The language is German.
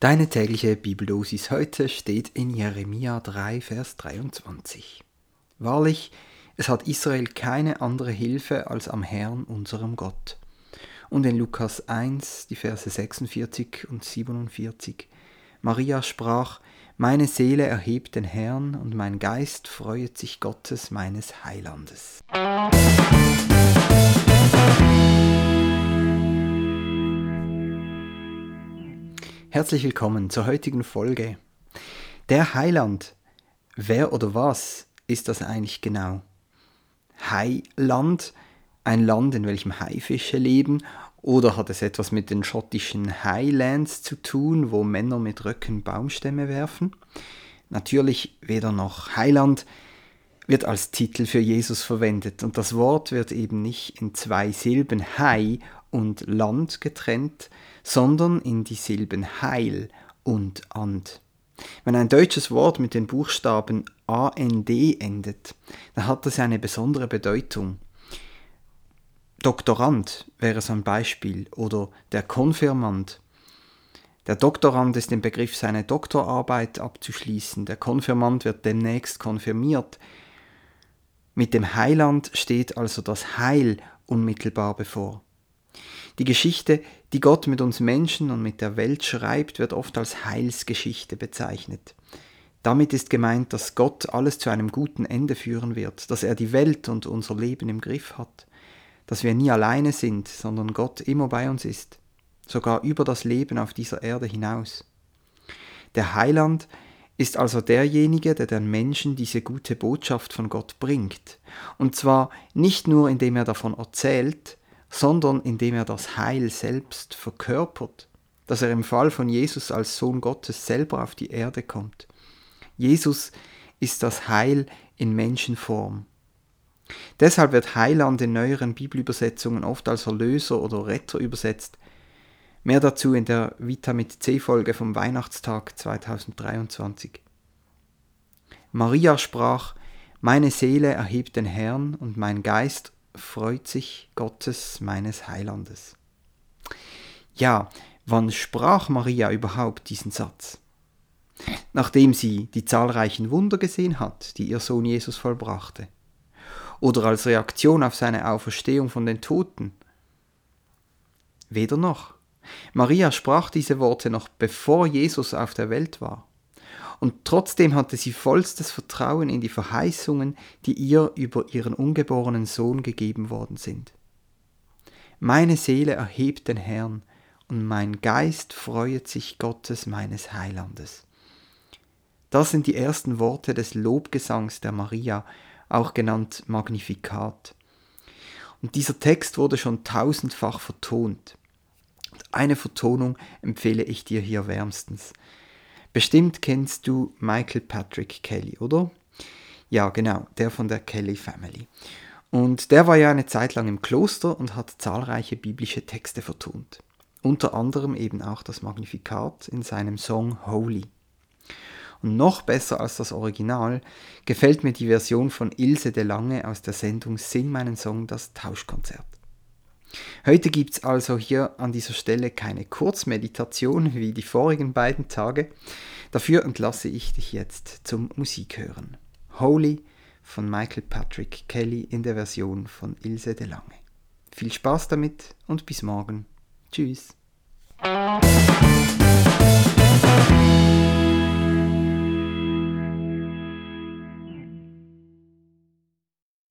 Deine tägliche Bibeldosis heute steht in Jeremia 3, Vers 23. Wahrlich, es hat Israel keine andere Hilfe als am Herrn, unserem Gott. Und in Lukas 1, die Verse 46 und 47. Maria sprach, Meine Seele erhebt den Herrn und mein Geist freuet sich Gottes meines Heilandes. Herzlich willkommen zur heutigen Folge. Der Heiland. Wer oder was ist das eigentlich genau? Heiland, ein Land, in welchem Haifische leben, oder hat es etwas mit den schottischen Highlands zu tun, wo Männer mit Röcken Baumstämme werfen? Natürlich weder noch. Heiland wird als Titel für Jesus verwendet und das Wort wird eben nicht in zwei Silben Hai und Land getrennt, sondern in die Silben Heil und And. Wenn ein deutsches Wort mit den Buchstaben AND endet, dann hat das eine besondere Bedeutung. Doktorand wäre so ein Beispiel oder der Konfirmand. Der Doktorand ist im Begriff, seine Doktorarbeit abzuschließen. Der Konfirmand wird demnächst konfirmiert. Mit dem Heiland steht also das Heil unmittelbar bevor. Die Geschichte, die Gott mit uns Menschen und mit der Welt schreibt, wird oft als Heilsgeschichte bezeichnet. Damit ist gemeint, dass Gott alles zu einem guten Ende führen wird, dass er die Welt und unser Leben im Griff hat, dass wir nie alleine sind, sondern Gott immer bei uns ist, sogar über das Leben auf dieser Erde hinaus. Der Heiland ist also derjenige, der den Menschen diese gute Botschaft von Gott bringt, und zwar nicht nur indem er davon erzählt, sondern indem er das Heil selbst verkörpert, dass er im Fall von Jesus als Sohn Gottes selber auf die Erde kommt. Jesus ist das Heil in Menschenform. Deshalb wird Heiland in neueren Bibelübersetzungen oft als Erlöser oder Retter übersetzt. Mehr dazu in der Vita mit C-Folge vom Weihnachtstag 2023. Maria sprach, Meine Seele erhebt den Herrn und mein Geist freut sich Gottes meines Heilandes. Ja, wann sprach Maria überhaupt diesen Satz? Nachdem sie die zahlreichen Wunder gesehen hat, die ihr Sohn Jesus vollbrachte, oder als Reaktion auf seine Auferstehung von den Toten? Weder noch. Maria sprach diese Worte noch bevor Jesus auf der Welt war und trotzdem hatte sie vollstes Vertrauen in die Verheißungen, die ihr über ihren ungeborenen Sohn gegeben worden sind. Meine Seele erhebt den Herrn, und mein Geist freuet sich Gottes meines Heilandes. Das sind die ersten Worte des Lobgesangs der Maria, auch genannt Magnifikat. Und dieser Text wurde schon tausendfach vertont. Eine Vertonung empfehle ich dir hier wärmstens. Bestimmt kennst du Michael Patrick Kelly, oder? Ja, genau, der von der Kelly Family. Und der war ja eine Zeit lang im Kloster und hat zahlreiche biblische Texte vertont. Unter anderem eben auch das Magnifikat in seinem Song Holy. Und noch besser als das Original gefällt mir die Version von Ilse de Lange aus der Sendung Sing meinen Song, das Tauschkonzert. Heute gibt es also hier an dieser Stelle keine Kurzmeditation wie die vorigen beiden Tage. Dafür entlasse ich dich jetzt zum Musikhören. Holy von Michael Patrick Kelly in der Version von Ilse de Lange. Viel Spaß damit und bis morgen. Tschüss.